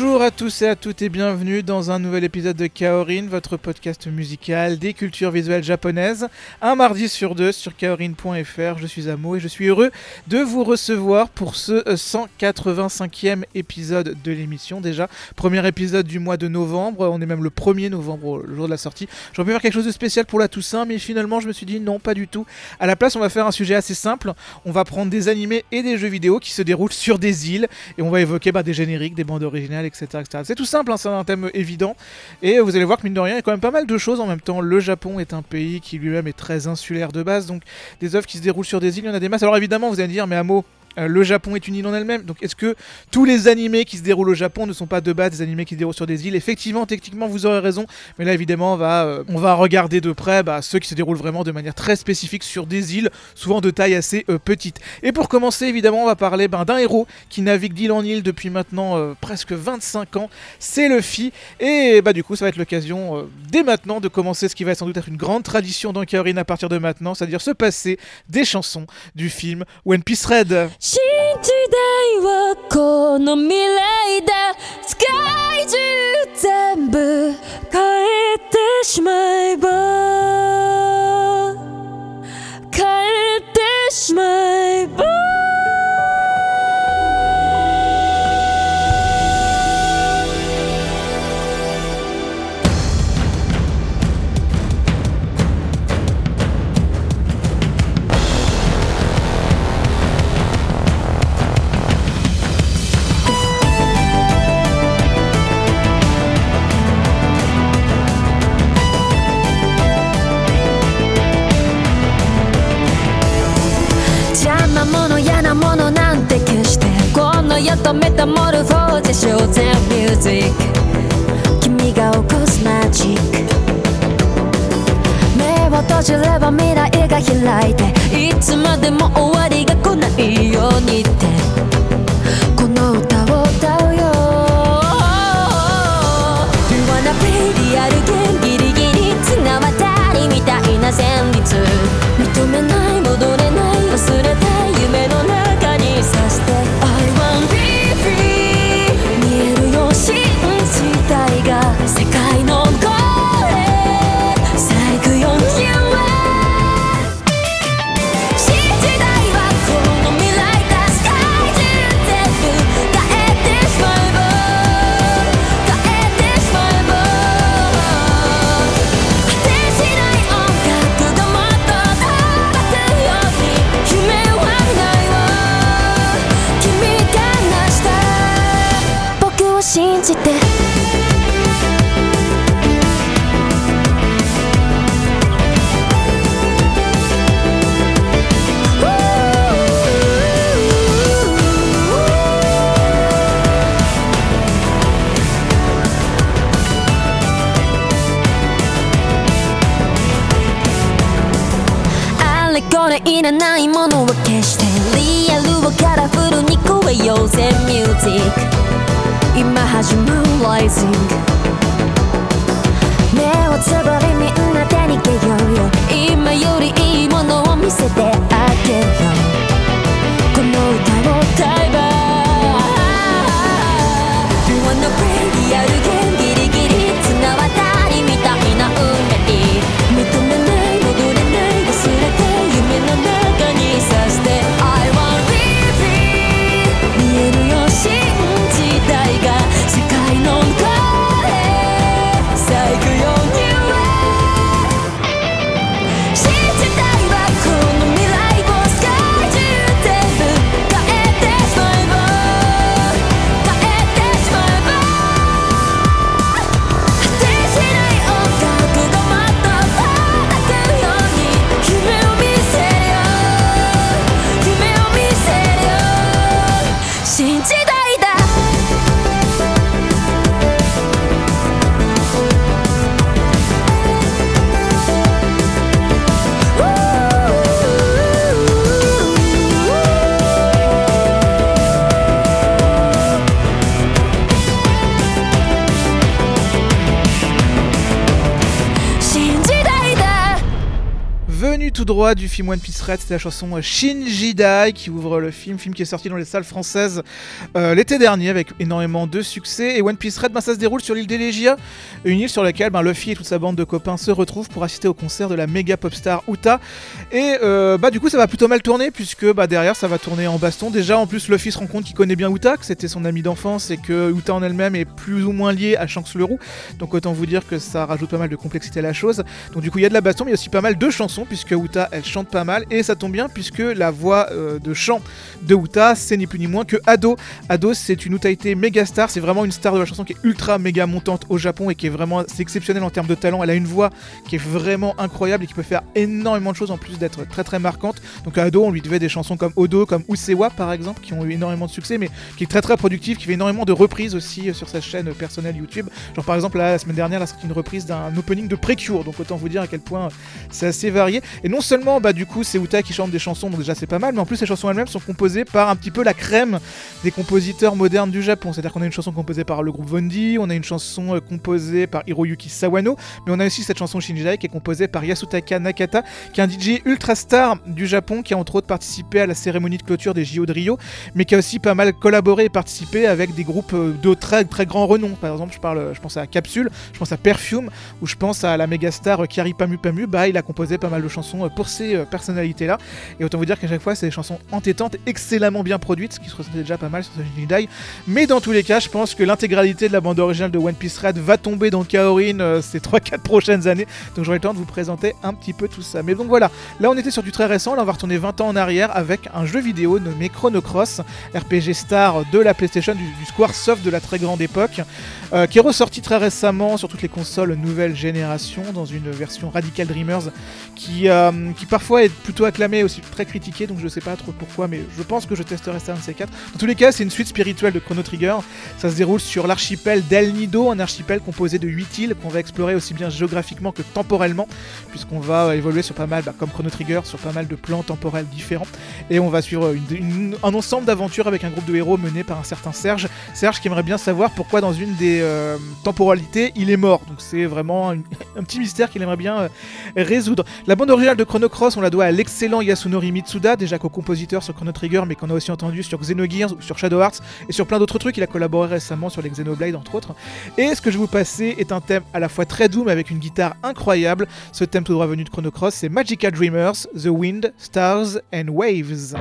Bonjour à tous et à toutes et bienvenue dans un nouvel épisode de Kaorin, votre podcast musical des cultures visuelles japonaises. Un mardi sur deux sur kaorin.fr. Je suis Amo et je suis heureux de vous recevoir pour ce 185e épisode de l'émission. Déjà, premier épisode du mois de novembre. On est même le 1er novembre, le jour de la sortie. J'aurais pu faire quelque chose de spécial pour la Toussaint, mais finalement, je me suis dit non, pas du tout. À la place, on va faire un sujet assez simple. On va prendre des animés et des jeux vidéo qui se déroulent sur des îles et on va évoquer bah, des génériques, des bandes originales, C'est tout simple, hein, c'est un thème évident. Et vous allez voir que mine de rien, il y a quand même pas mal de choses en même temps. Le Japon est un pays qui lui-même est très insulaire de base, donc des œuvres qui se déroulent sur des îles, il y en a des masses. Alors évidemment, vous allez me dire, mais à mot. Euh, le Japon est une île en elle-même. Donc est-ce que tous les animés qui se déroulent au Japon ne sont pas de base des animés qui se déroulent sur des îles? Effectivement, techniquement, vous aurez raison. Mais là, évidemment, on va, euh, on va regarder de près bah, ceux qui se déroulent vraiment de manière très spécifique sur des îles, souvent de taille assez euh, petite. Et pour commencer, évidemment, on va parler ben, d'un héros qui navigue d'île en île depuis maintenant presque 25 ans. C'est Luffy. Et bah, du coup, ça va être l'occasion dès maintenant de commencer ce qui va sans doute être une grande tradition dans Kaorin à partir de maintenant, c'est-à-dire se passer des chansons du film One Piece Red. 新時代はこの未来だ。世界中全部変えてしまえば変えてしまえばとメタモルフォーゼショーゼンミュージック君が起こすマジック。目を閉じれば未来が開いて。いつまでも終わりが来ないようにって。Rising droit du film One Piece Red, c'était la chanson Shinji Dai qui ouvre le film, film qui est sorti dans les salles françaises euh, l'été dernier avec énormément de succès. Et One Piece Red, ben, ça se déroule sur l'île d'Elegia, une île sur laquelle ben, Luffy et toute sa bande de copains se retrouvent pour assister au concert de la méga pop star Uta. Et euh, bah du coup ça va plutôt mal tourner puisque bah, derrière ça va tourner en baston. Déjà en plus Luffy se rend compte qu'il connaît bien Uta, que c'était son ami d'enfance et que Uta en elle-même est plus ou moins liée à Shanks le Roux. Donc autant vous dire que ça rajoute pas mal de complexité à la chose. Donc du coup il y a de la baston mais il y a aussi pas mal de chansons puisque elle chante pas mal et ça tombe bien puisque la voix euh, de chant de Uta c'est ni plus ni moins que Ado. Ado c'est une Utaite méga star, c'est vraiment une star de la chanson qui est ultra méga montante au Japon et qui est vraiment c'est exceptionnel en termes de talent. Elle a une voix qui est vraiment incroyable et qui peut faire énormément de choses en plus d'être très très marquante. Donc à Ado on lui devait des chansons comme Odo, comme Usewa par exemple qui ont eu énormément de succès mais qui est très très productive, qui fait énormément de reprises aussi euh, sur sa chaîne personnelle YouTube. Genre par exemple la semaine dernière, elle a sorti une reprise d'un opening de Precure, donc autant vous dire à quel point euh, c'est assez varié. Et non seulement bah du coup c'est Uta qui chante des chansons, donc déjà c'est pas mal, mais en plus les chansons elles-mêmes sont composées par un petit peu la crème des compositeurs modernes du Japon. C'est-à-dire qu'on a une chanson composée par le groupe Vondi, on a une chanson euh, composée par Hiroyuki Sawano, mais on a aussi cette chanson Shinjai qui est composée par Yasutaka Nakata, qui est un DJ ultra star du Japon, qui a entre autres participé à la cérémonie de clôture des JO de Rio, mais qui a aussi pas mal collaboré et participé avec des groupes euh, de très très grand renom. Par exemple, je parle, je pense à Capsule, je pense à Perfume, ou je pense à la méga star Kiari Pamu Pamu. Bah, il a composé pas mal de chansons pour ces euh, personnalités-là. Et autant vous dire qu'à chaque fois, c'est des chansons entêtantes, excellemment bien produites, ce qui se ressentait déjà pas mal sur ce Dai. Mais dans tous les cas, je pense que l'intégralité de la bande originale de One Piece Red va tomber dans Kaorin euh, ces 3-4 prochaines années. Donc j'aurai le temps de vous présenter un petit peu tout ça. Mais donc voilà, là on était sur du très récent, là on va retourner 20 ans en arrière avec un jeu vidéo nommé Chrono Cross, RPG star de la PlayStation, du, du Squaresoft de la très grande époque, euh, qui est ressorti très récemment sur toutes les consoles nouvelle génération dans une version Radical Dreamers qui, qui parfois est plutôt acclamée aussi très critiquée donc je sais pas trop pourquoi mais je pense que je testerai ça un de ces quatre. Dans tous les cas c'est une suite spirituelle de Chrono Trigger, ça se déroule sur l'archipel d'El Nido, un archipel composé de 8 îles qu'on va explorer aussi bien géographiquement que temporellement puisqu'on va évoluer sur pas mal, bah, comme Chrono Trigger, sur pas mal de plans temporels différents et on va suivre une- un ensemble d'aventures avec un groupe de héros mené par un certain Serge. Serge qui aimerait bien savoir pourquoi dans une des euh, temporalités il est mort. Donc c'est vraiment un, petit mystère qu'il aimerait bien euh, résoudre. La bande originale de Chrono Cross, on la doit à l'excellent Yasunori Mitsuda, déjà co-compositeur sur Chrono Trigger, mais qu'on a aussi entendu sur Xenogears ou sur Shadow Hearts et sur plein d'autres trucs. Il a collaboré récemment sur les Xenoblade entre autres. Et ce que je vais vous passer est un thème à la fois très doux mais avec une guitare incroyable. Ce thème tout droit venu de Chrono Cross, c'est Magical Dreamers, The Wind, Stars and Waves.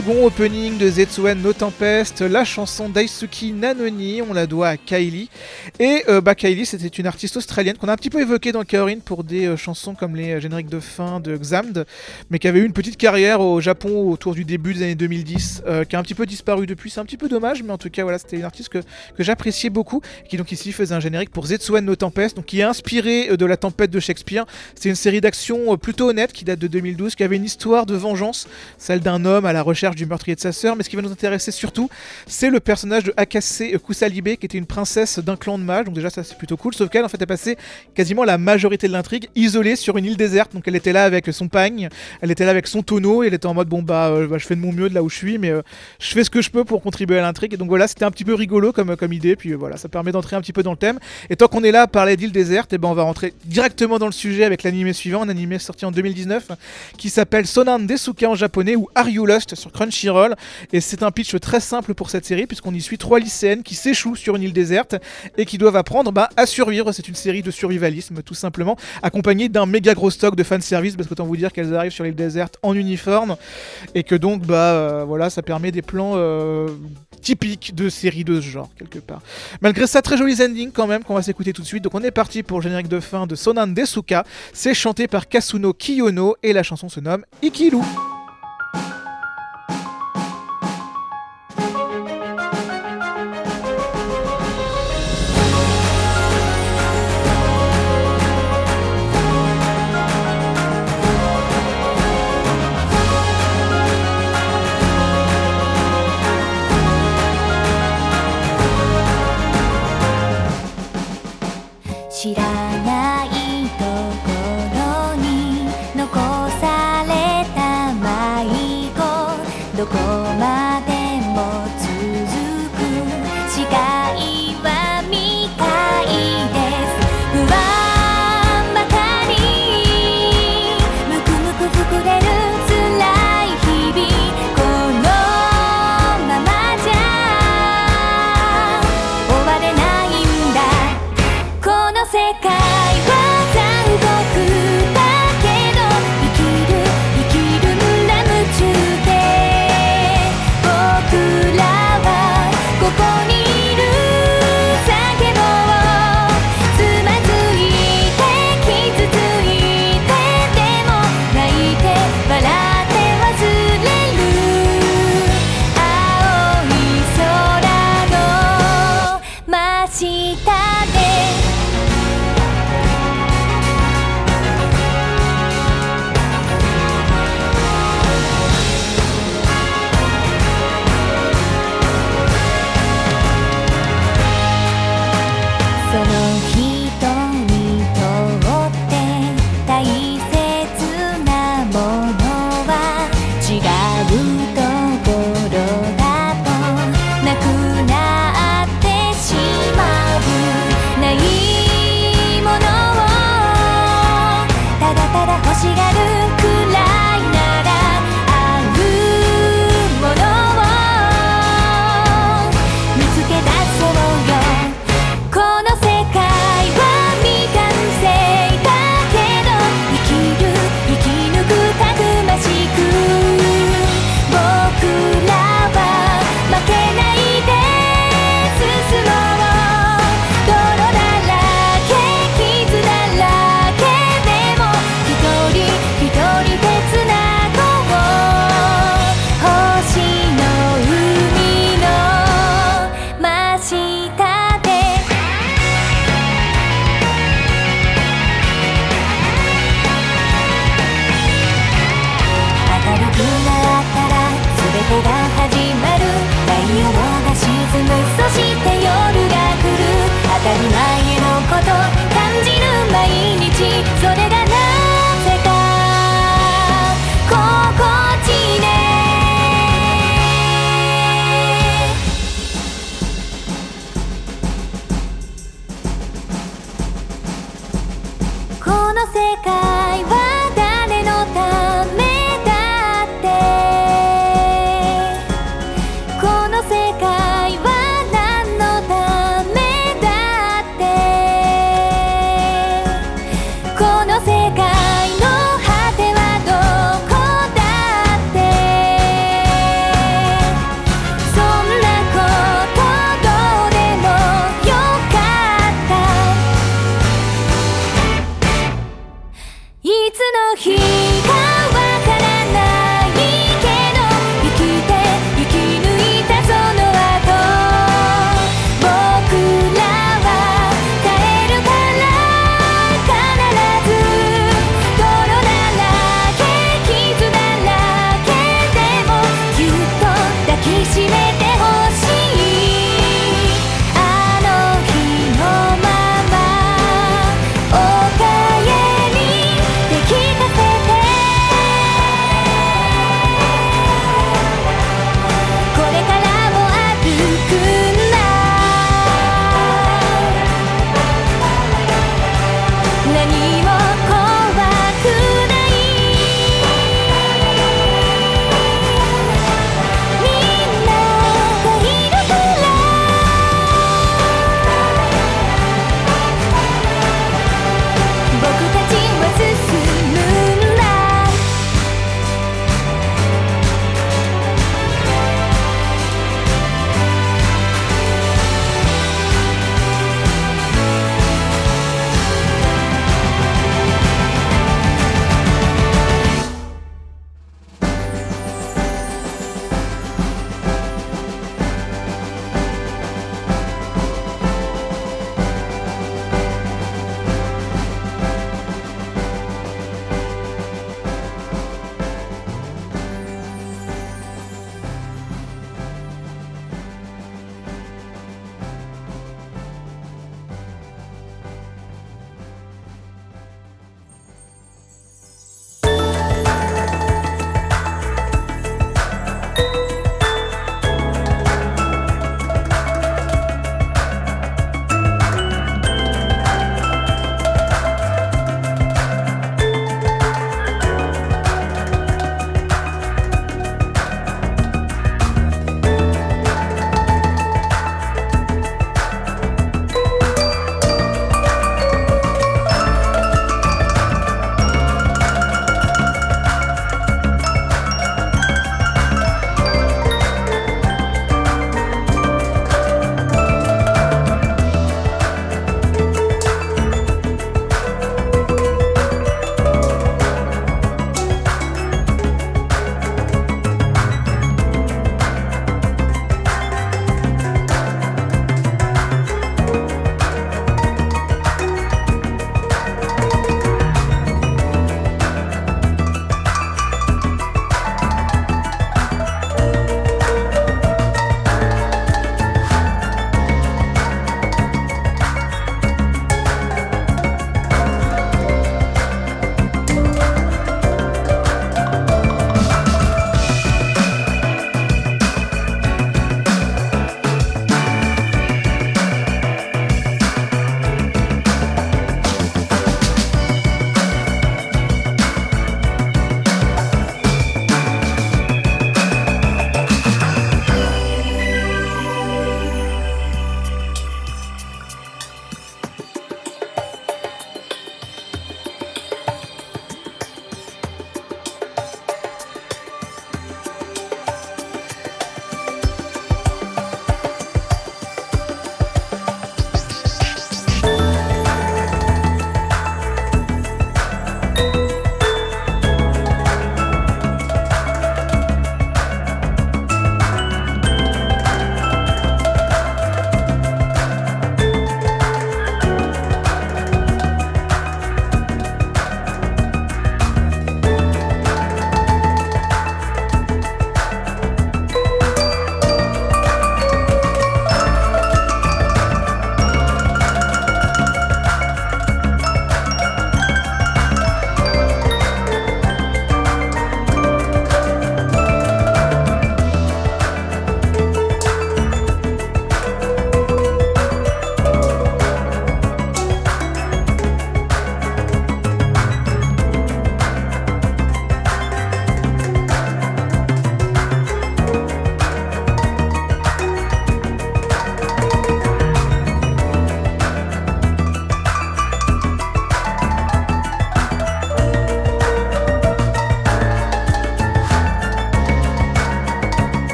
Second opening de Zetsuen no Tempest, la chanson Daisuki Nanoni, on la doit à Kylie. Et euh, bah, Kylie, c'était une artiste australienne qu'on a un petit peu évoquée dans Kaorin pour des euh, chansons comme les euh, génériques de fin de Xamd, mais qui avait eu une petite carrière au Japon autour du début des années 2010, euh, qui a un petit peu disparu depuis. C'est un petit peu dommage, mais en tout cas, voilà, c'était une artiste que, que j'appréciais beaucoup, qui donc ici faisait un générique pour Zetsuen no Tempest, donc qui est inspiré de la tempête de Shakespeare. C'est une série d'action euh, plutôt honnête qui date de 2012, qui avait une histoire de vengeance, celle d'un homme à la recherche du meurtrier de sa sœur. Mais ce qui va nous intéresser surtout, c'est le personnage de Akase Kusalibe, qui était une princesse d'un clan de mages. Donc déjà, ça c'est plutôt cool. Sauf qu'elle, en fait, a passé quasiment la majorité de l'intrigue isolée sur une île déserte. Donc elle était là avec son pagne, elle était là avec son tonneau, et elle était en mode bon bah, euh, bah, je fais de mon mieux de là où je suis, mais euh, je fais ce que je peux pour contribuer à l'intrigue. Donc voilà, c'était un petit peu rigolo comme, comme idée. Puis euh, voilà, ça permet d'entrer un petit peu dans le thème. Et tant qu'on est là à parler d'île déserte, et ben on va rentrer directement dans le sujet avec l'animé suivant, un animé sorti en 2019 qui s'appelle Sonan Desuka en japonais ou Are You Lost sur Crunchyroll. Et c'est un pitch très simple pour cette série puisqu'on y suit trois lycéennes qui s'échouent sur une île déserte et qui doivent apprendre bah, à survivre. C'est une série de survivalisme tout simplement, accompagnée d'un méga gros stock de fanservice parce qu'autant vous dire qu'elles arrivent sur l'île déserte en uniforme et que donc bah euh, voilà ça permet des plans euh, typiques de séries de ce genre quelque part. Malgré ça, très joli ending quand même qu'on va s'écouter tout de suite. Donc on est parti pour le générique de fin de Sonan Desuka. C'est chanté par Kasuno Kiyono et la chanson se nomme Ikilu.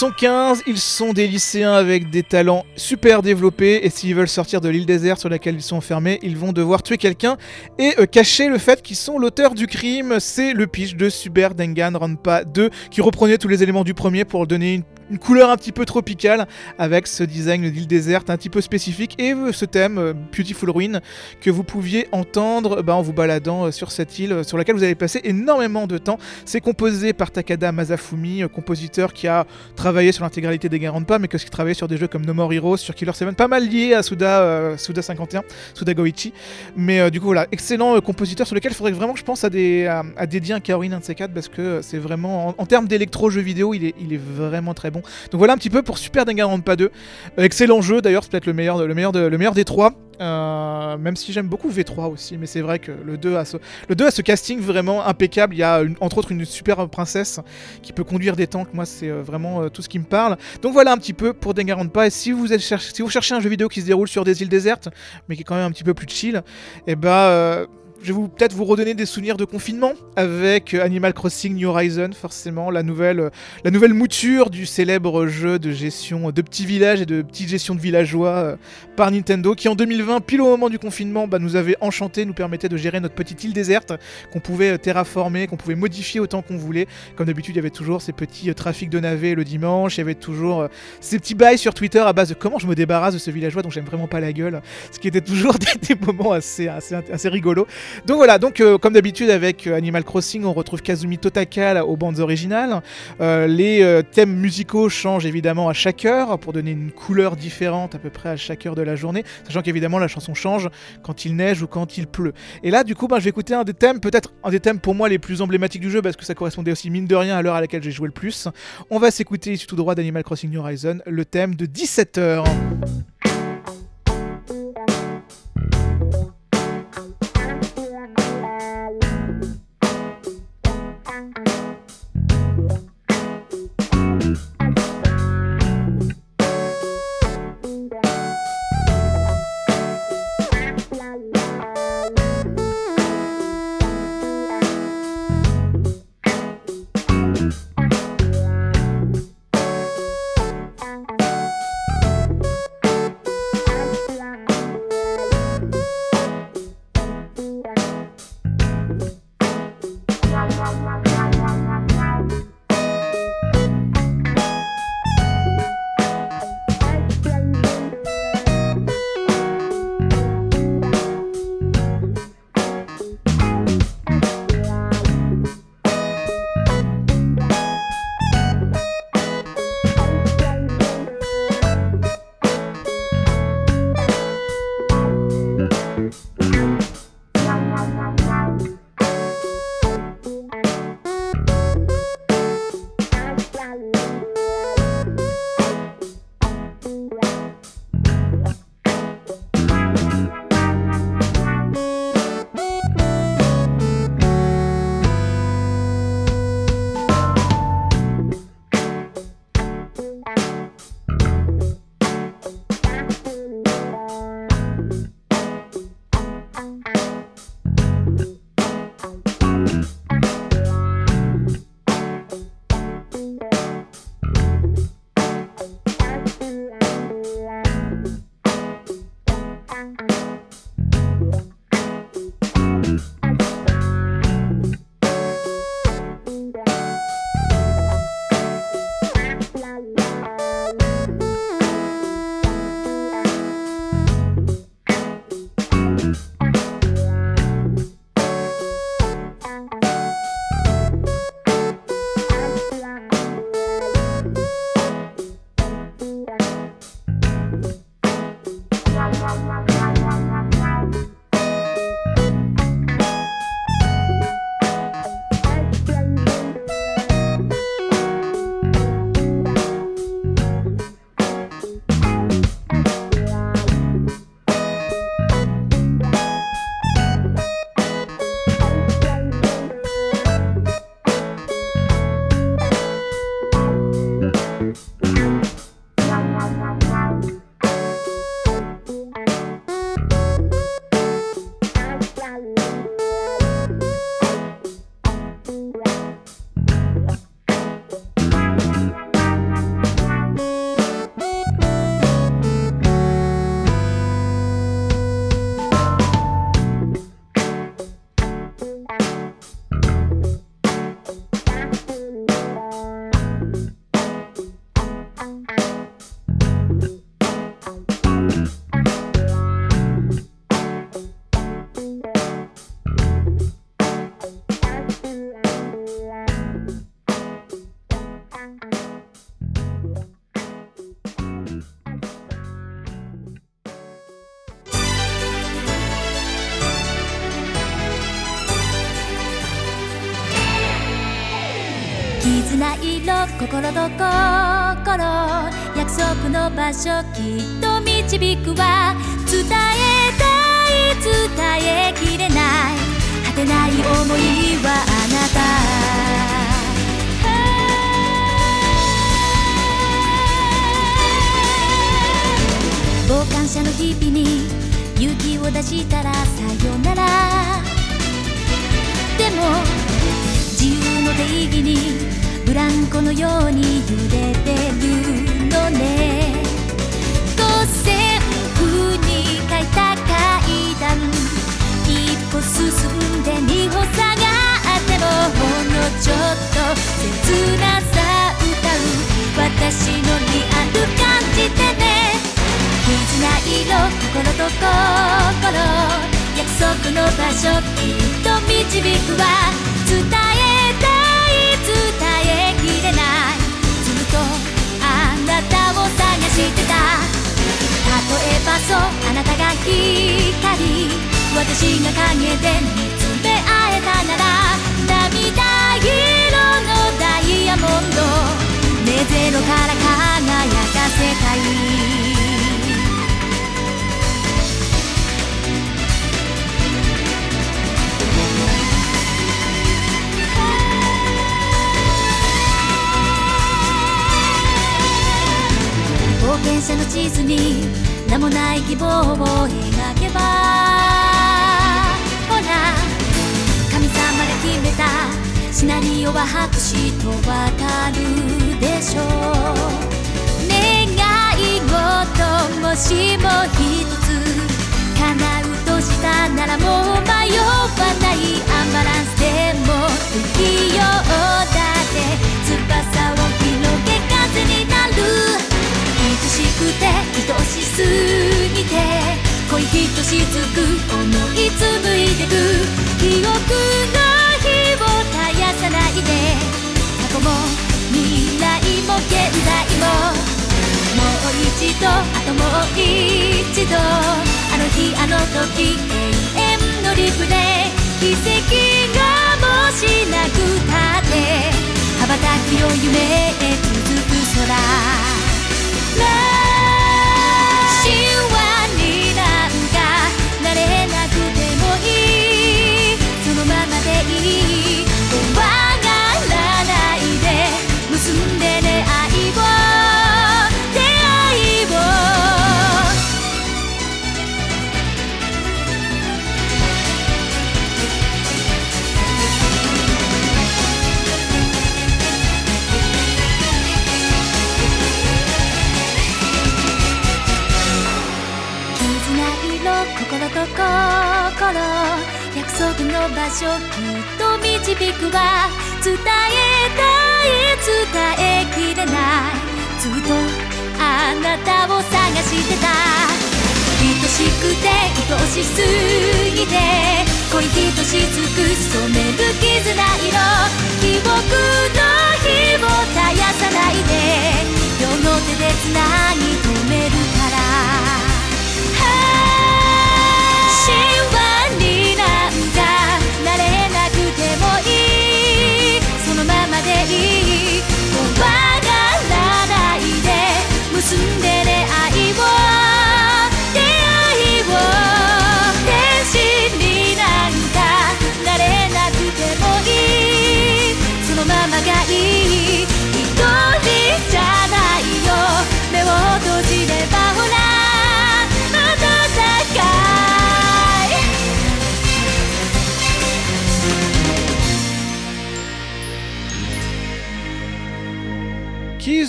Sont 15, ils sont des lycéens avec des talents super développés et s'ils veulent sortir de l'île déserte sur laquelle ils sont enfermés, ils vont devoir tuer quelqu'un et euh, cacher le fait qu'ils sont l'auteur du crime. C'est le pitch de Super Danganronpa 2 qui reprenait tous les éléments du premier pour donner une une couleur un petit peu tropicale avec ce design d'île déserte un petit peu spécifique et euh, ce thème euh, Beautiful Ruin que vous pouviez entendre bah, en vous baladant euh, sur cette île sur laquelle vous avez passé énormément de temps. C'est composé par Takada Masafumi, compositeur qui a travaillé sur l'intégralité des Pas mais qui a travaillé sur des jeux comme No More Heroes, sur Killer 7, pas mal lié à Suda, Suda 51, Suda Goichi. Mais du coup voilà, excellent compositeur sur lequel il faudrait vraiment je pense à, des, à, dédier un Kaorin 1 de ces parce que c'est vraiment, en, termes d'électro jeux vidéo, il est vraiment très bon. Donc voilà un petit peu pour Super Danganronpa 2. Euh, excellent jeu d'ailleurs, c'est peut-être le meilleur, le, meilleur le meilleur des trois. Euh, même si j'aime beaucoup V3 aussi, mais c'est vrai que le 2 a ce, le 2 a ce casting vraiment impeccable. Il y a entre autres une super princesse qui peut conduire des tanks. Moi, c'est euh, vraiment tout ce qui me parle. Donc voilà un petit peu pour Danganronpa. Et si vous, cherchez un jeu vidéo qui se déroule sur des îles désertes, mais qui est quand même un petit peu plus chill, et eh bah je vais peut-être vous redonner des souvenirs de confinement avec euh, Animal Crossing New Horizon, forcément, la nouvelle, euh, la nouvelle mouture du célèbre jeu de gestion de petits villages et de petites gestions de villageois euh, par Nintendo, qui en 2020, pile au moment du confinement, bah, nous avait enchanté, nous permettait de gérer notre petite île déserte, qu'on pouvait terraformer, qu'on pouvait modifier autant qu'on voulait. Comme d'habitude, il y avait toujours ces petits trafics de navets le dimanche, il y avait toujours ces petits bails sur Twitter à base de comment je me débarrasse de ce villageois dont j'aime vraiment pas la gueule, ce qui était toujours des, moments assez, assez, assez rigolos. Donc voilà, euh, comme d'habitude avec euh, Animal Crossing, on retrouve Kazumi Totaka aux bandes originales. Euh, les thèmes musicaux changent évidemment à chaque heure pour donner une couleur différente à peu près à chaque heure de la journée, sachant qu'évidemment la chanson change quand il neige ou quand il pleut. Et là, du coup, ben, je vais écouter un des thèmes, peut-être un des thèmes pour moi les plus emblématiques du jeu parce que ça correspondait aussi mine de rien à l'heure à laquelle j'ai joué le plus. On va s'écouter ici tout droit d'Animal Crossing Horizon, le thème de 17h. 場所きっと導くわ伝えたい伝えきれない果てない想いはあなた。傍観者の日々に勇気を出したらさよなら。でも自由の定義にブランコのように揺れてるのね。進んで二歩下がってもほんのちょっと切なさ歌う私のリアル感じてね。絆色心と心約束の場所きっと導くわ。伝えたい伝えきれない。ずっとあなたを探してた。例えばそうあなたが光私が影で見つめ合えたなら涙色のダイヤモンド目ゼロから輝かせたい。冒険者の地図に名もない希望を描けばた。シナリオは白紙とわかるでしょう願い事もしも一つ叶うとしたならもう迷わないアンバランスでも不器用だって。翼を広げ風になる愛しくて。愛しすぎて。恋ひとしつく思い紡いでく記憶のさないで。過去も未来も現在ももう一度あともう一度あの日あの時永遠のリプレイ奇跡がもしなくたって。羽ばたくよ夢へ続く空。心約束の場所きっと導くわ伝えた。い伝えきれないずっとあなた。を探してた。愛しくて愛しすぎて恋ひとしつく染める絆色記憶の火を絶やさないで両の手でつなぎ止める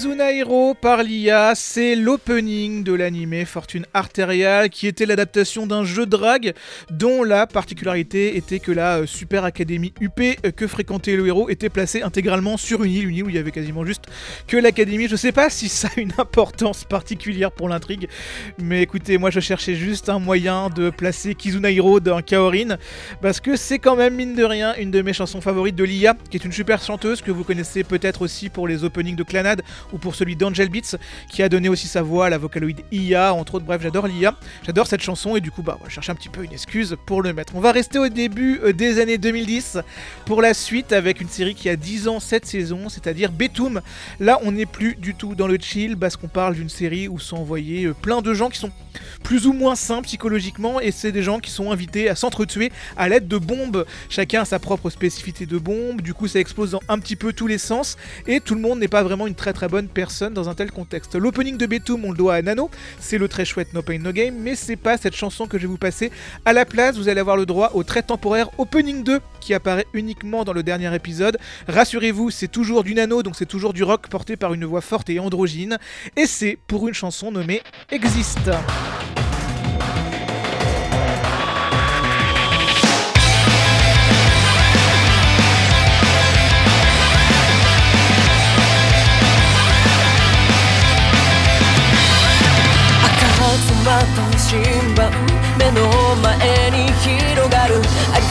Kizuna Hero par l'IA, c'est l'opening de l'anime Fortune Arterial qui était l'adaptation d'un jeu de drague dont la particularité était que la euh, Super Académie UP euh, que fréquentait le héros était placée intégralement sur une île, une île où il y avait quasiment juste que l'académie. Je sais pas si ça a une importance particulière pour l'intrigue, mais écoutez, moi je cherchais juste un moyen de placer Kizuna Hero dans Kaorin parce que c'est quand même mine de rien une de mes chansons favorites de l'IA qui est une super chanteuse que vous connaissez peut-être aussi pour les openings de Clanad ou pour celui d'Angel Beats qui a donné aussi sa voix à la vocaloïde IA, entre autres. Bref, j'adore l'IA, j'adore cette chanson et du coup, bah, on va chercher un petit peu une excuse pour le mettre. On va rester au début euh, des années 2010 pour la suite avec une série qui a 10 ans cette saison, c'est-à-dire Betum. Là, on n'est plus du tout dans le chill parce qu'on parle d'une série où sont envoyés euh, plein de gens qui sont plus ou moins sains psychologiquement et c'est des gens qui sont invités à s'entretuer à l'aide de bombes. Chacun a sa propre spécificité de bombe, du coup ça explose dans un petit peu tous les sens et tout le monde n'est pas vraiment une très très bonne personne dans un tel contexte. L'opening de Betum, on le doit à Nano, c'est le très chouette No Pain No Game, mais c'est pas cette chanson que je vais vous passer. À la place, vous allez avoir le droit au très temporaire Opening 2 qui apparaît uniquement dans le dernier épisode. Rassurez-vous, c'est toujours du nano, donc c'est toujours du rock porté par une voix forte et androgyne, et c'est pour une chanson nommée Existe.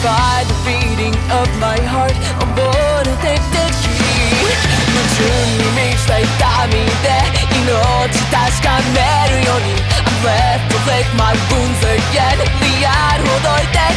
る I find the beating of my heart 溺れてきて矛盾に満ちた痛みで命確かめるように I'm left to lick my wounds again リアルほどいて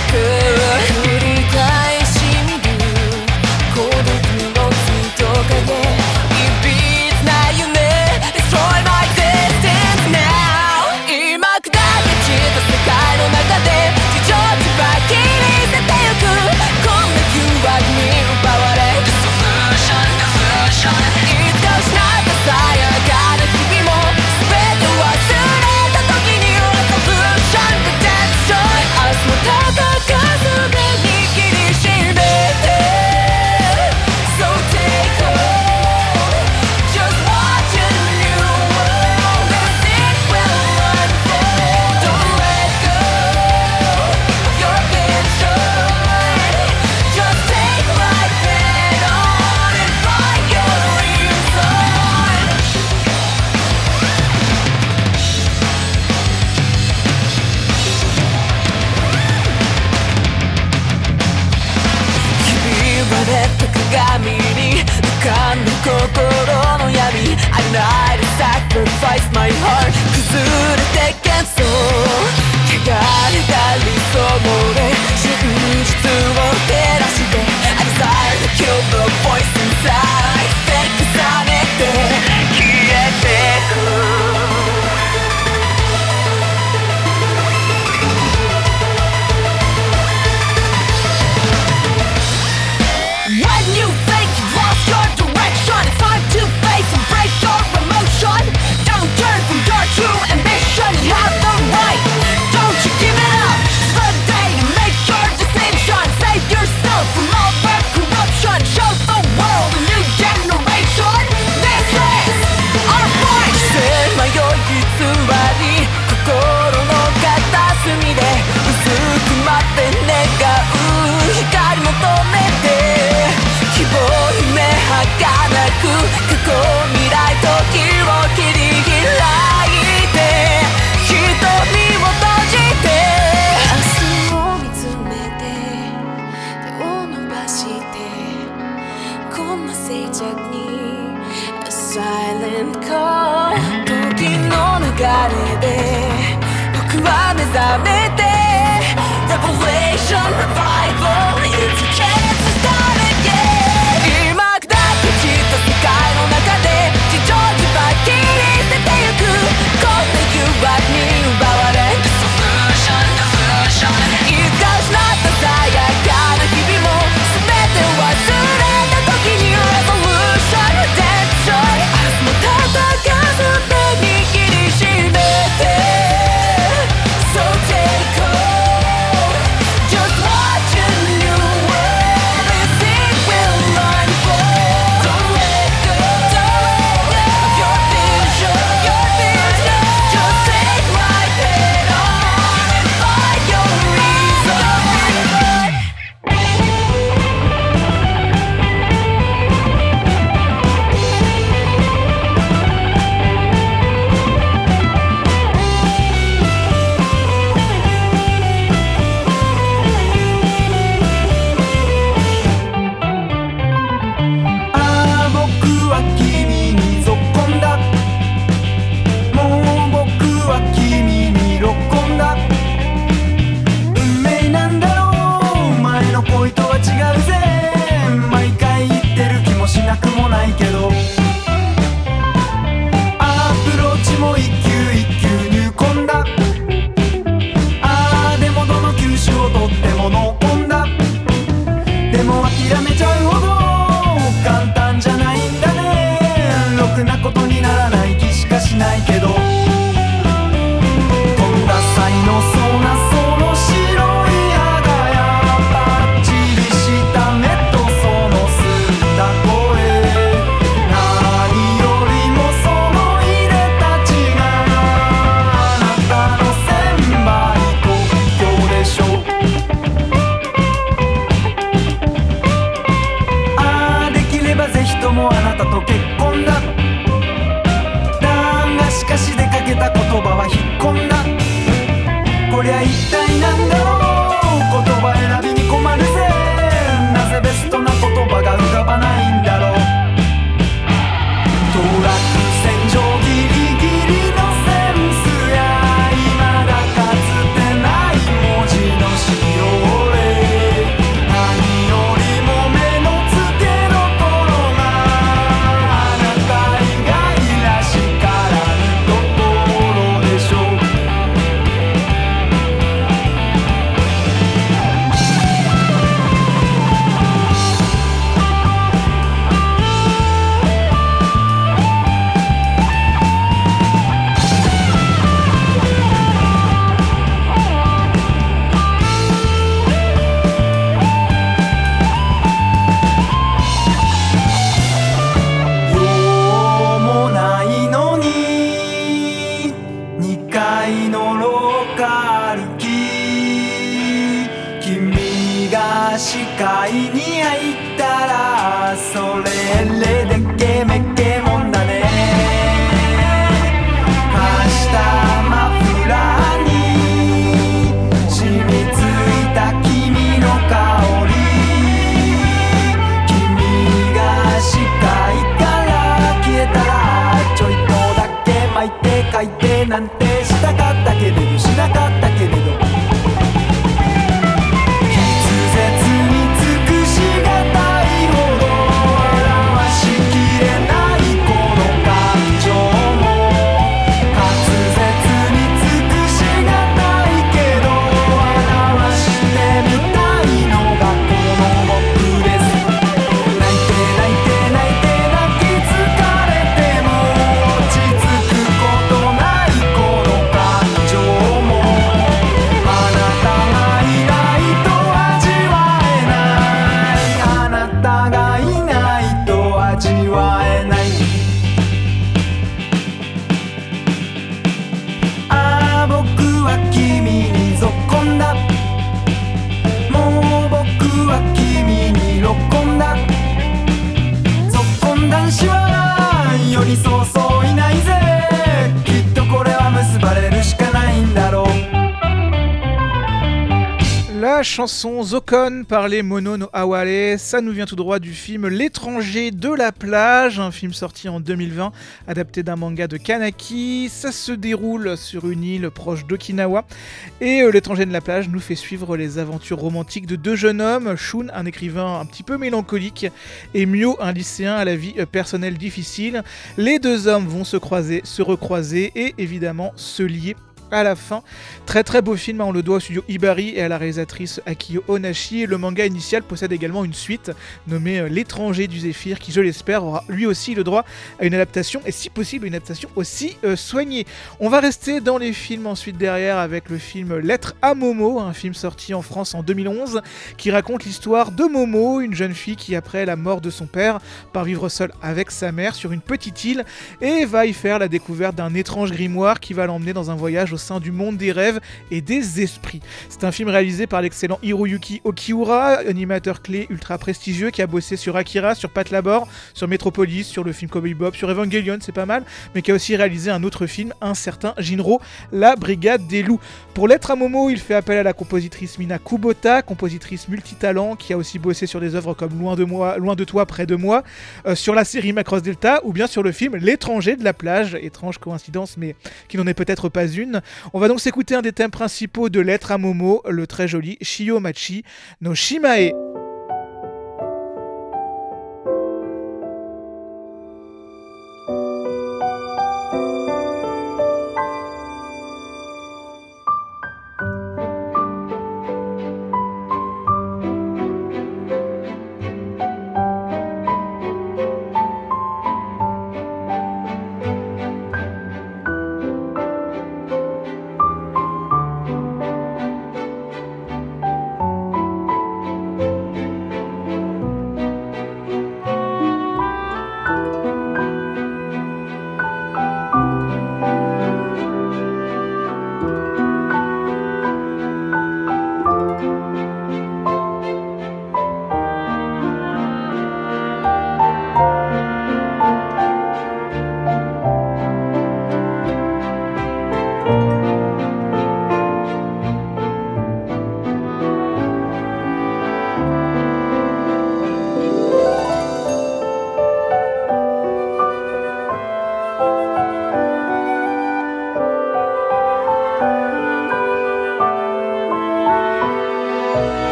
chanson Zokon par les Mono no Aware, ça nous vient tout droit du film L'étranger de la plage, un film sorti en 2020, adapté d'un manga de Kanaki. Ça se déroule sur une île proche d'Okinawa. Et euh, L'étranger de la plage nous fait suivre les aventures romantiques de deux jeunes hommes, Shun, un écrivain un petit peu mélancolique, et Mio, un lycéen à la vie euh, personnelle difficile. Les deux hommes vont se croiser, se recroiser et évidemment se lier à la fin. Très très beau film, hein, on le doit au studio Ibari et à la réalisatrice Akiyo Onashi. Le manga initial possède également une suite nommée euh, L'étranger du Zéphyr, qui je l'espère aura lui aussi le droit à une adaptation et si possible une adaptation aussi euh, soignée. On va rester dans les films ensuite derrière avec le film Lettre à Momo, un film sorti en France en 2011 qui raconte l'histoire de Momo, une jeune fille qui après la mort de son père part vivre seule avec sa mère sur une petite île et va y faire la découverte d'un étrange grimoire qui va l'emmener dans un voyage au sein du monde des rêves et des esprits. C'est un film réalisé par l'excellent Hiroyuki Okiura, animateur clé ultra prestigieux qui a bossé sur Akira, sur Pat Labor, sur Metropolis, sur le film Cowboy Bob, sur Evangelion, c'est pas mal, mais qui a aussi réalisé un autre film, un certain Jinro, La Brigade des Loups. Pour l'être à Momo, il fait appel à la compositrice Mina Kubota, compositrice multitalent qui a aussi bossé sur des œuvres comme Loin de moi, Loin de toi, près de moi, euh, sur la série Macross Delta ou bien sur le film L'étranger de la plage. Étrange coïncidence, mais qui n'en est peut-être pas une. On va donc s'écouter un des thèmes principaux de Lettre à Momo, le très joli Shio Machi no Shimae.「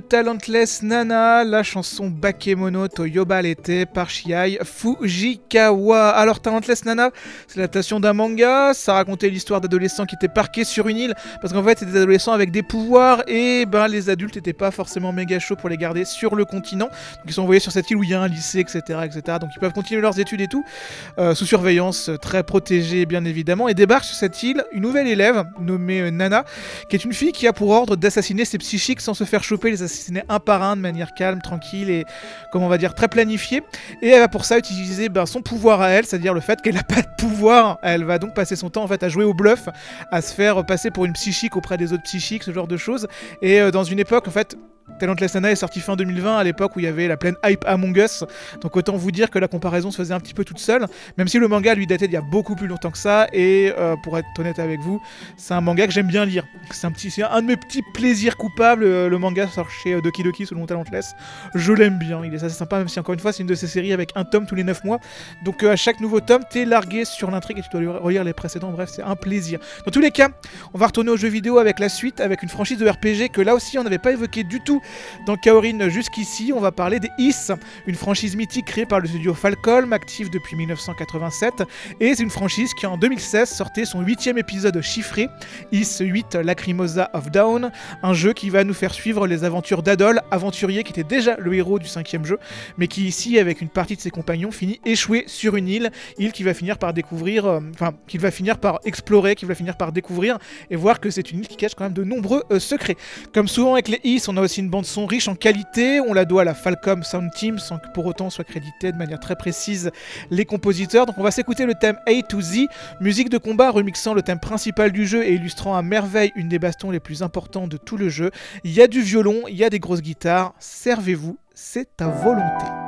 Talentless Nana, la chanson Bakemono to Yobalete par Shiai Fujikawa. Alors, Talentless Nana, c'est l'adaptation d'un manga, ça racontait l'histoire d'adolescents qui étaient parqués sur une île, parce qu'en fait, c'était des adolescents avec des pouvoirs, et ben, les adultes n'étaient pas forcément méga chauds pour les garder sur le continent. Donc, ils sont envoyés sur cette île où il y a un lycée, etc., etc. Donc, ils peuvent continuer leurs études et tout, euh, sous surveillance, très protégée, bien évidemment, et débarque sur cette île une nouvelle élève nommée euh, Nana, qui est une fille qui a pour ordre d'assassiner ses psychiques sans se faire choper, les assassiner un par un de manière calme, tranquille et, comment on va dire, très planifiée. Et elle va pour ça utiliser ben, son pouvoir à elle, c'est-à-dire le fait qu'elle n'a pas de pouvoir. Elle va donc passer son temps en fait à jouer au bluff, à se faire passer pour une psychique auprès des autres psychiques, ce genre de choses. Et euh, dans une époque en fait Talentless Nana est sorti fin 2020 à l'époque où il y avait la pleine hype Among Us. Donc autant vous dire que la comparaison se faisait un petit peu toute seule. Même si le manga lui datait d'il y a beaucoup plus longtemps que ça. Et euh, pour être honnête avec vous, c'est un manga que j'aime bien lire. C'est un, un de mes petits plaisirs coupables. euh, le manga sort chez euh, Doki Doki selon Talentless. Je l'aime bien. Il est assez sympa, même si encore une fois, c'est une de ces séries avec un tome tous les 9 mois. Donc à chaque nouveau tome, t'es largué sur l'intrigue et tu dois relire les précédents. Bref, c'est un plaisir. Dans tous les cas, on va retourner aux jeux vidéo avec la suite, avec une franchise de RPG que là aussi on n'avait pas évoqué du tout dans Kaorin jusqu'ici. On va parler des Is, une franchise mythique créée par le studio Falcom, active depuis 1987. Et c'est une franchise qui en 2016 sortait son huitième épisode chiffré, Is 8 Lacrimosa of Dawn, un jeu qui va nous faire suivre les aventures d'Adol, aventurier qui était déjà le héros du cinquième jeu, mais qui ici, avec une partie de ses compagnons, finit échoué sur une île, île qu'il va finir par découvrir, euh, enfin, qu'il va finir par explorer, qu'il va finir par découvrir, et voir que c'est une île qui cache quand même de nombreux euh, secrets. Comme souvent avec les Is, on a aussi une bande son riche en qualité, on la doit à la Falcom Sound Team, sans que pour autant soient crédités de manière très précise les compositeurs. Donc on va s'écouter le thème A to Z, musique de combat remixant le thème principal du jeu et illustrant à merveille une des bastons les plus importants de tout le jeu. Il y a du violon, il y a des grosses guitares, servez-vous, c'est à volonté.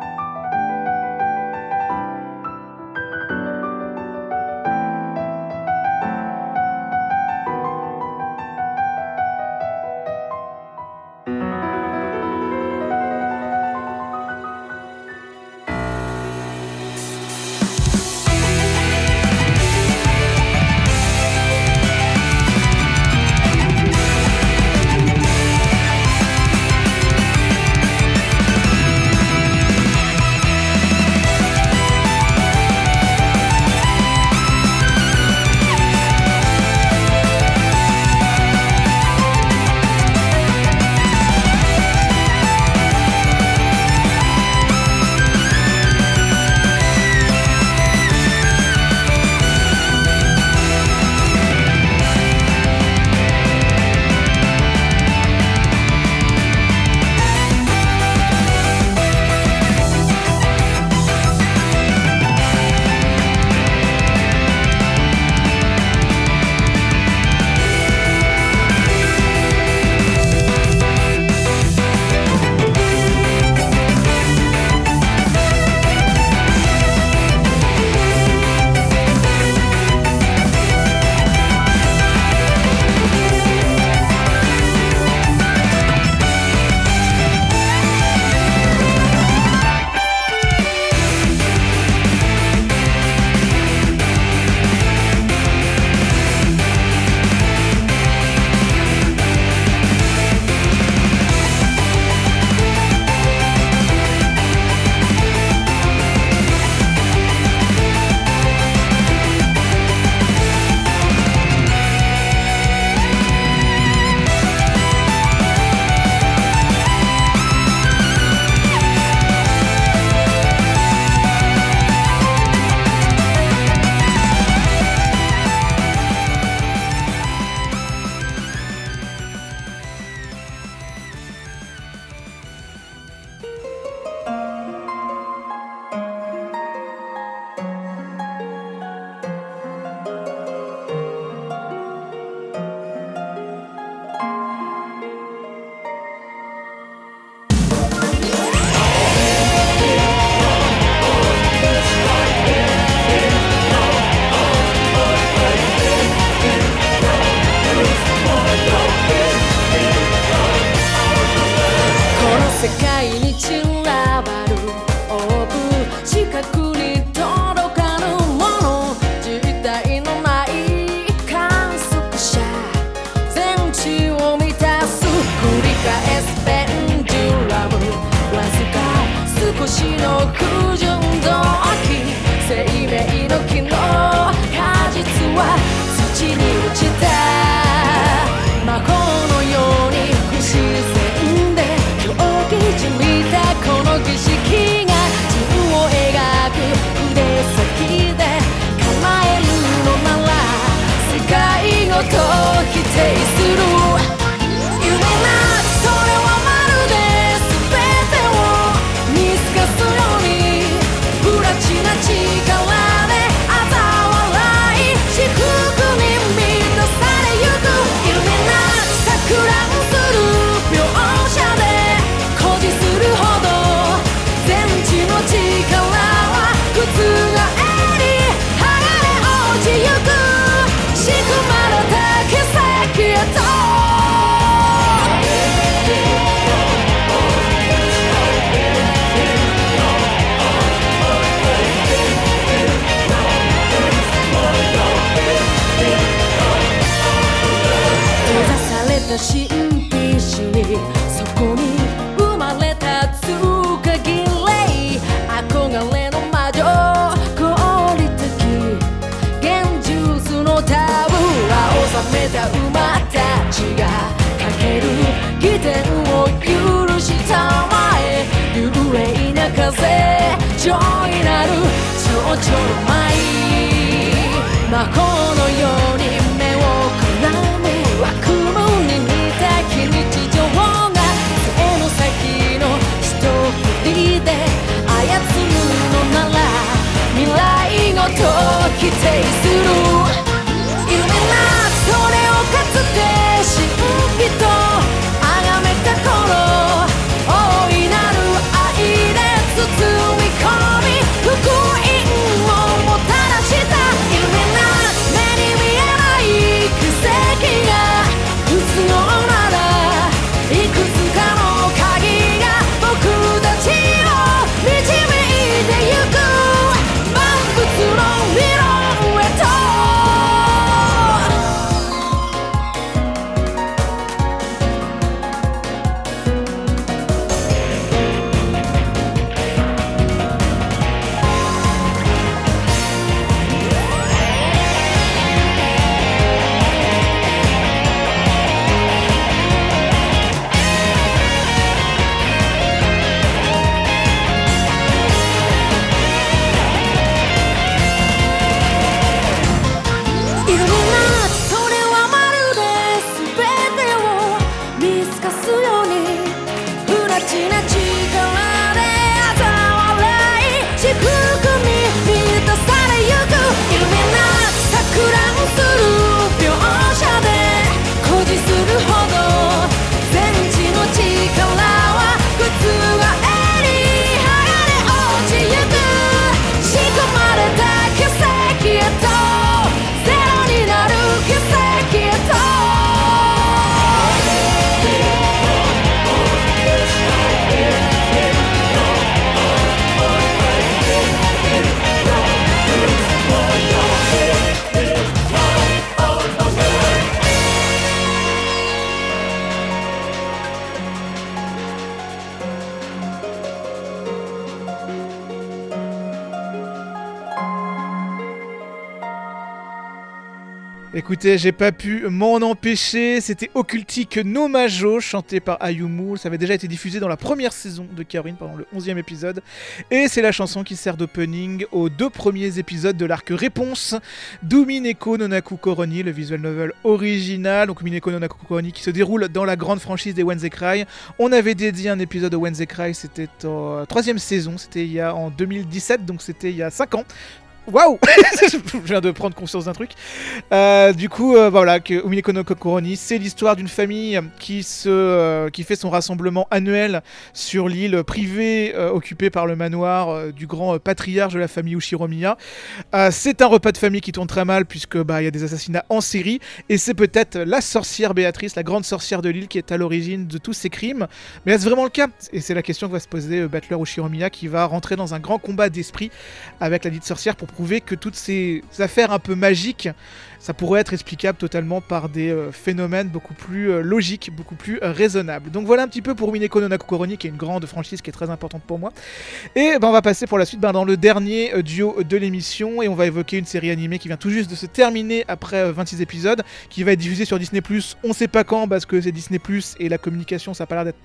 Écoutez, j'ai pas pu m'en empêcher. C'était Occultique No Majo, chanté par Ayumu. Ça avait déjà été diffusé dans la première saison de Kaorin pendant le 11e épisode. Et c'est la chanson qui sert d'opening aux deux premiers épisodes de l'arc Réponse d'Umineko Nonaku Koroni, le visual novel original. Donc Umineko Nonaku Koroni qui se déroule dans la grande franchise des Wednesday Cry. On avait dédié un épisode de Wednesday Cry, c'était en troisième saison, c'était il y a en 2017, donc c'était il y a 5 ans. Waouh Je viens de prendre conscience d'un truc. Euh, du coup, euh, voilà, que Umineko no Kokoroni, c'est l'histoire d'une famille qui, se, euh, qui fait son rassemblement annuel sur l'île privée occupée par le manoir du grand patriarche de la famille Ushiromiya. C'est un repas de famille qui tourne très mal puisque bah il y a des assassinats en série et c'est peut-être la sorcière Béatrice, la grande sorcière de l'île, qui est à l'origine de tous ces crimes. Mais est-ce vraiment le cas? Et c'est la question que va se poser Battler Ushiromiya qui va rentrer dans un grand combat d'esprit avec la dite sorcière pour prouver que toutes ces affaires un peu magiques, ça pourrait être explicable totalement par des euh, phénomènes beaucoup plus euh, logiques, beaucoup plus euh, raisonnables. Donc voilà un petit peu pour Mineko no Nakukoroni, qui est une grande franchise qui est très importante pour moi. Et ben, on va passer pour la suite ben, dans le dernier duo de l'émission, et on va évoquer une série animée qui vient tout juste de se terminer après euh, 26 épisodes, qui va être diffusée sur Disney+, on sait pas quand, parce que c'est Disney+, et la communication, ça a pas l'air d'être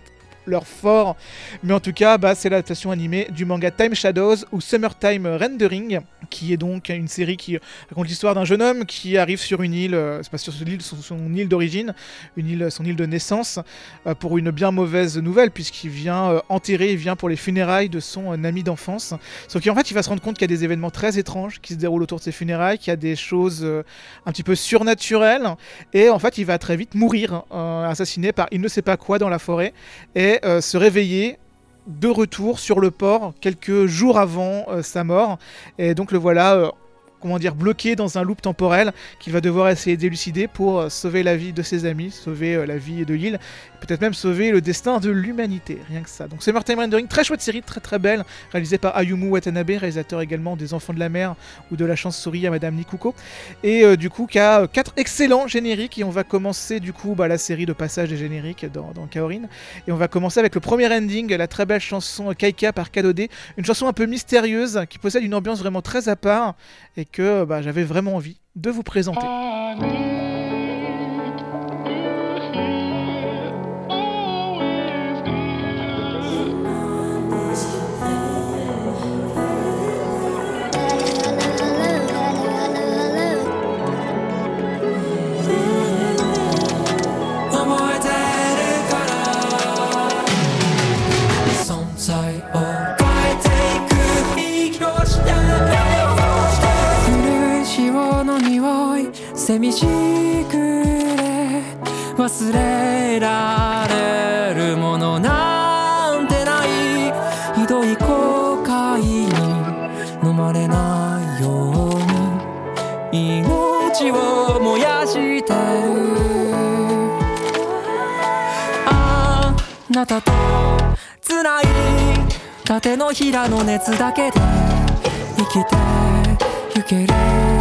leur fort. Mais en tout cas, bah, c'est l'adaptation animée du manga Time Shadows ou Summertime Rendering, qui est donc une série qui raconte l'histoire d'un jeune homme qui arrive sur une île, euh, c'est pas sur l'île, son, son île d'origine, une île, son île de naissance, euh, pour une bien mauvaise nouvelle, puisqu'il vient euh, enterrer, il vient pour les funérailles de son euh, ami d'enfance. Sauf qu'en fait, il va se rendre compte qu'il y a des événements très étranges qui se déroulent autour de ses funérailles, qu'il y a des choses un petit peu surnaturelles, et en fait, il va très vite mourir, assassiné par il ne sait pas quoi dans la forêt, et euh, se réveiller de retour sur le port quelques jours avant euh, sa mort. Et donc le voilà, euh, comment dire, bloqué dans un loop temporel qu'il va devoir essayer d'élucider pour euh, sauver la vie de ses amis, sauver euh, la vie de l'île, peut-être même sauver le destin de l'humanité, rien que ça. Donc c'est Time Rendering, très chouette série, très très belle, réalisée par Ayumu Watanabe, réalisateur également des Enfants de la Mer ou de La Chance-Souris à Madame Nikuko, et euh, du coup qui a euh, quatre excellents génériques, et on va commencer du coup bah, la série de passages des génériques dans, dans Kaorin, et on va commencer avec le premier ending, la très belle chanson Kaika par Kadode, une chanson un peu mystérieuse qui possède une ambiance vraiment très à part et que bah, j'avais vraiment envie de vous présenter. 寂しくれ忘れられるものなんてないひどい後悔に飲まれないように命を燃やしてあなたとつない縦のひらの熱だけで生きてゆける。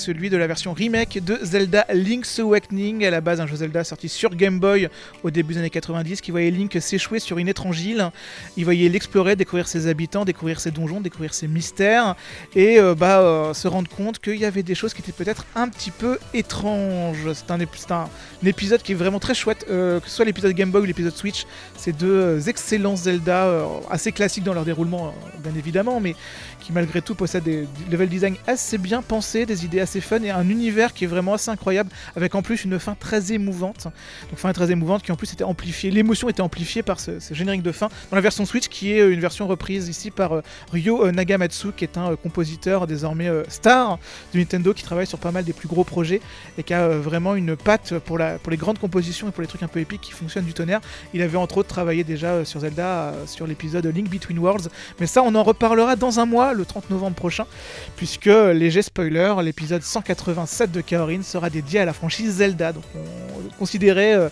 Celui de la version remake de Zelda Link's Awakening, à la base un jeu Zelda sorti sur Game Boy au début des années 90, qui voyait Link s'échouer sur une étrange île. Il voyait l'explorer, découvrir ses habitants, découvrir ses donjons, découvrir ses mystères, et euh, bah, euh, se rendre compte qu'il y avait des choses qui étaient peut-être un petit peu étranges. C'est un, épisode qui est vraiment très chouette, euh, que ce soit l'épisode Game Boy ou l'épisode Switch, c'est deux excellents Zelda, assez classiques dans leur déroulement, bien évidemment, mais qui malgré tout possèdent des level design assez bien pensés, des idées assez fun et un univers qui est vraiment assez incroyable, avec en plus une fin très émouvante. Donc fin très émouvante qui en plus était amplifiée, l'émotion était amplifiée par ce, générique de fin dans la version Switch qui est euh, une version reprise ici par euh, Ryo euh, Nagamatsu qui est un compositeur désormais star de Nintendo qui travaille sur pas mal des plus gros projets et qui a vraiment une patte pour, la, pour les grandes compositions et pour les trucs un peu épiques qui fonctionnent du tonnerre. Il avait entre autres travaillé déjà sur Zelda, sur l'épisode Link Between Worlds, mais ça on en reparlera dans un mois, 30 novembre prochain, puisque, léger spoiler, l'épisode 187 de Kaorin sera dédié à la franchise Zelda. Donc on considérait euh,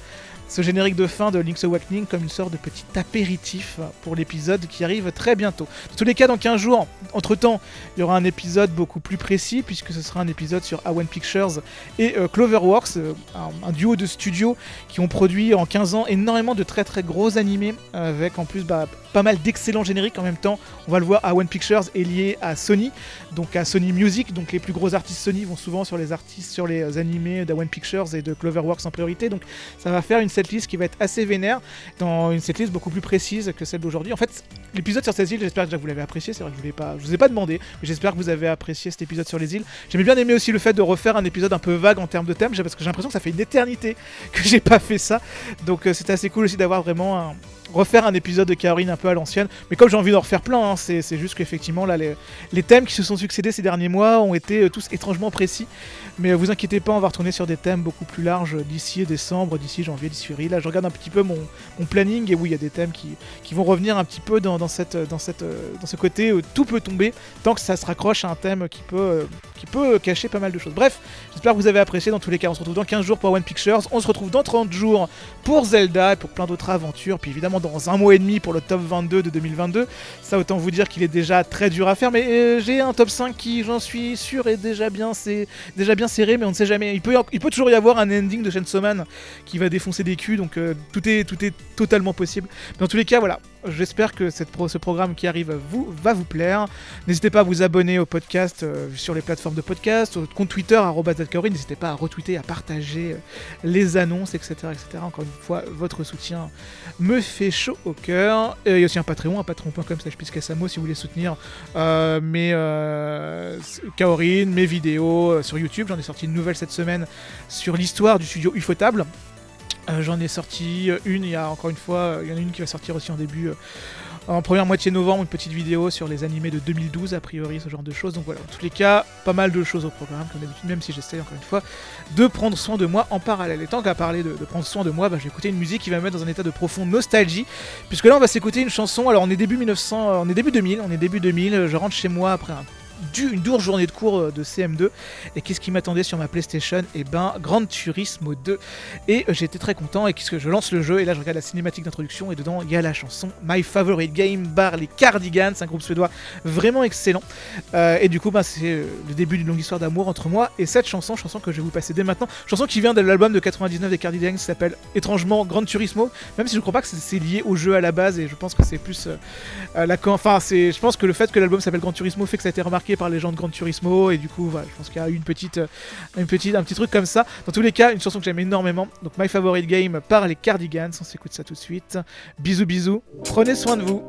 ce générique de fin de Link's Awakening comme une sorte de petit apéritif pour l'épisode qui arrive très bientôt. Dans tous les cas, dans 15 jours, entre temps, il y aura un épisode beaucoup plus précis puisque ce sera un épisode sur A1 Pictures et euh, Cloverworks, euh, un, un duo de studios qui ont produit en 15 ans énormément de très très gros animés avec en plus bah, pas mal d'excellents génériques en même temps. On va le voir, A1 Pictures est lié à Sony, donc à Sony Music, donc les plus gros artistes Sony vont souvent sur les artistes sur les animés d'A1 Pictures et de Cloverworks en priorité, donc ça va faire une setlist qui va être assez vénère, dans une setlist beaucoup plus précise que celle d'aujourd'hui. En fait, l'épisode sur ces îles, j'espère que vous l'avez apprécié, c'est vrai que je ne pas, je vous ai pas demandé, mais j'espère que vous avez apprécié cet épisode sur les îles. J'aimais bien aimé aussi le fait de refaire un épisode un peu vague en termes de thème, parce que j'ai l'impression que ça fait une éternité que j'ai pas fait ça, donc euh, c'était assez cool aussi d'avoir vraiment un refaire un épisode de Kaorin un peu à l'ancienne. Mais comme j'ai envie d'en refaire plein, hein, c'est juste qu'effectivement, là, les, les thèmes qui se sont succédés ces derniers mois ont été euh, tous étrangement précis. Mais euh, vous inquiétez pas, on va retourner sur des thèmes beaucoup plus larges d'ici décembre, d'ici janvier, d'ici février. Là, je regarde un petit peu mon, mon planning et oui, il y a des thèmes qui, qui vont revenir un petit peu dans, cette, dans, cette, euh, dans ce côté euh, tout peut tomber tant que ça se raccroche à un thème qui peut, euh, qui peut euh, cacher pas mal de choses. Bref, j'espère que vous avez apprécié. Dans tous les cas, on se retrouve dans 15 jours pour One Pictures. On se retrouve dans 30 jours pour Zelda et pour plein d'autres aventures. Puis évidemment, dans un mois et demi pour le top 22 de 2022. Ça, autant vous dire qu'il est déjà très dur à faire. Mais euh, j'ai un top 5 qui, j'en suis sûr, est déjà bien, c'est déjà bien serré. Mais on ne sait jamais. Il peut, il peut toujours y avoir un ending de Chainsaw Man qui va défoncer des culs. Donc euh, tout, est, tout est totalement possible. Dans tous les cas, voilà. J'espère que ce programme qui arrive vous, va vous plaire. N'hésitez pas à vous abonner au podcast euh, sur les plateformes de podcast, au compte Twitter. N'hésitez pas à retweeter, à partager euh, les annonces, etc., etc. Encore une fois, votre soutien me fait chaud au cœur. Il y a aussi un Patreon, un patreon.com slash si vous voulez soutenir euh, mes Kaorin, mes vidéos sur YouTube. J'en ai sorti une nouvelle cette semaine sur l'histoire du studio Ufotable. Euh, J'en ai sorti une, il y a encore une fois, euh, il y en a une qui va sortir aussi en début, euh, en première moitié novembre, une petite vidéo sur les animés de 2012, a priori, ce genre de choses. Donc voilà, en tous les cas, pas mal de choses au programme, comme d'habitude, même si j'essaie encore une fois de prendre soin de moi en parallèle. Et tant qu'à parler de, prendre soin de moi, bah, je vais écouter une musique qui va me mettre dans un état de profonde nostalgie, puisque là on va s'écouter une chanson, alors on est début 1900, euh, on est début 2000, on est début 2000, euh, je rentre chez moi après un une dure journée de cours euh, de CM2 et qu'est-ce qui m'attendait sur ma PlayStation? Et ben Grand Turismo 2 et euh, j'étais très content. Et qu'est-ce que je lance le jeu? Et là je regarde la cinématique d'introduction. Et dedans il y a la chanson My Favorite Game Bar les Cardigans, un groupe suédois vraiment excellent. Euh, et du coup bah, c'est le début d'une longue histoire d'amour entre moi et cette chanson, chanson que je vais vous passer dès maintenant, chanson qui vient de l'album de 99 des Cardigans qui s'appelle étrangement Grand Turismo, même si je crois pas que c'est- lié au jeu à la base. Et je pense que c'est plus la enfin je pense que le fait que l'album s'appelle Grand Turismo fait que ça a été remarqué par les gens de Grand Turismo et du coup voilà je pense qu'il y a une petite euh, une petite un petit truc comme ça. Dans tous les cas une chanson que j'aime énormément donc My Favorite Game par les Cardigans on s'écoute ça tout de suite. Bisous bisous prenez soin de vous